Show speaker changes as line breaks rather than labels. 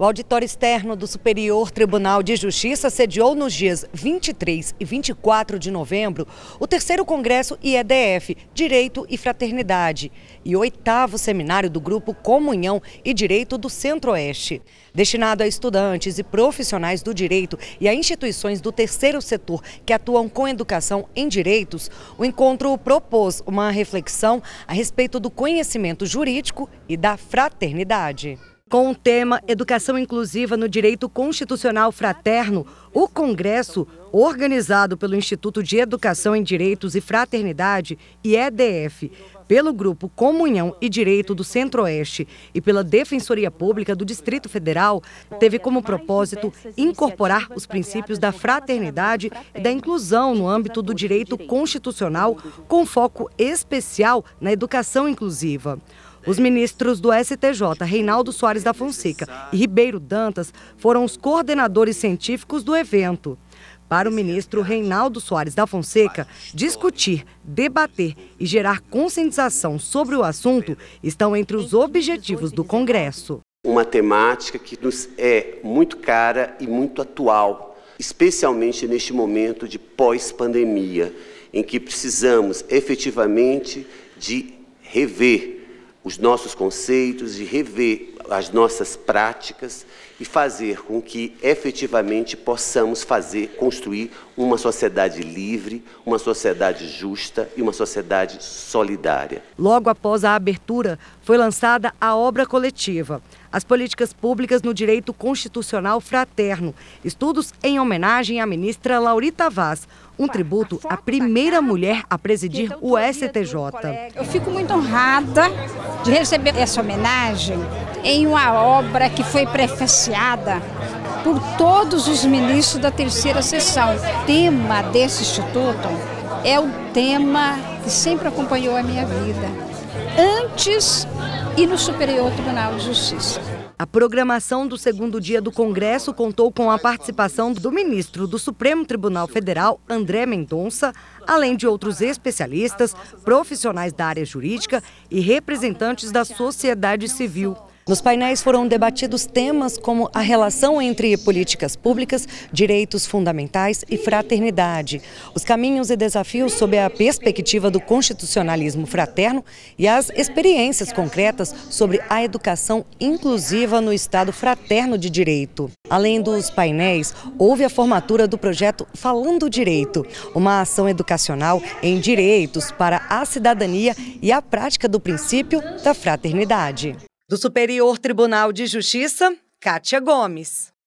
O auditório externo do Superior Tribunal de Justiça sediou nos dias 23 e 24 de novembro o terceiro Congresso IEDF, Direito e Fraternidade, e oitavo seminário do Grupo Comunhão e Direito do Centro-Oeste. Destinado a estudantes e profissionais do direito e a instituições do terceiro setor que atuam com educação em direitos, o encontro propôs uma reflexão a respeito do conhecimento jurídico e da fraternidade. Com o tema Educação Inclusiva no Direito Constitucional Fraterno, o Congresso, organizado pelo Instituto de Educação em Direitos e Fraternidade, IEDF, pelo Grupo Comunhão e Direito do Centro-Oeste e pela Defensoria Pública do Distrito Federal, teve como propósito incorporar os princípios da fraternidade e da inclusão no âmbito do direito constitucional, com foco especial na educação inclusiva. Os ministros do STJ, Reinaldo Soares da Fonseca e Ribeiro Dantas, foram os coordenadores científicos do evento. Para o ministro Reinaldo Soares da Fonseca, discutir, debater e gerar conscientização sobre o assunto estão entre os objetivos do Congresso.
Uma temática que nos é muito cara e muito atual, especialmente neste momento de pós-pandemia, em que precisamos efetivamente de rever os nossos conceitos, de rever as nossas práticas e fazer com que efetivamente possamos fazer, construir uma sociedade livre, uma sociedade justa e uma sociedade solidária.
Logo após a abertura, foi lançada a obra coletiva as políticas públicas no direito constitucional fraterno. Estudos em homenagem à ministra Laurita Vaz, um tributo à primeira mulher a presidir o STJ.
Eu fico muito honrada de receber essa homenagem em uma obra que foi prefaciada por todos os ministros da terceira sessão. O tema desse instituto é o tema que sempre acompanhou a minha vida, antes e no Superior Tribunal de Justiça.
A programação do segundo dia do Congresso contou com a participação do ministro do Supremo Tribunal Federal, André Mendonça, além de outros especialistas, profissionais da área jurídica e representantes da sociedade civil. Nos painéis foram debatidos temas como a relação entre políticas públicas, direitos fundamentais e fraternidade, os caminhos e desafios sob a perspectiva do constitucionalismo fraterno e as experiências concretas sobre a educação inclusiva no Estado fraterno de direito. Além dos painéis, houve a formatura do projeto Falando Direito, uma ação educacional em direitos para a cidadania e a prática do princípio da fraternidade. Do Superior Tribunal de Justiça, Kátia Gomes.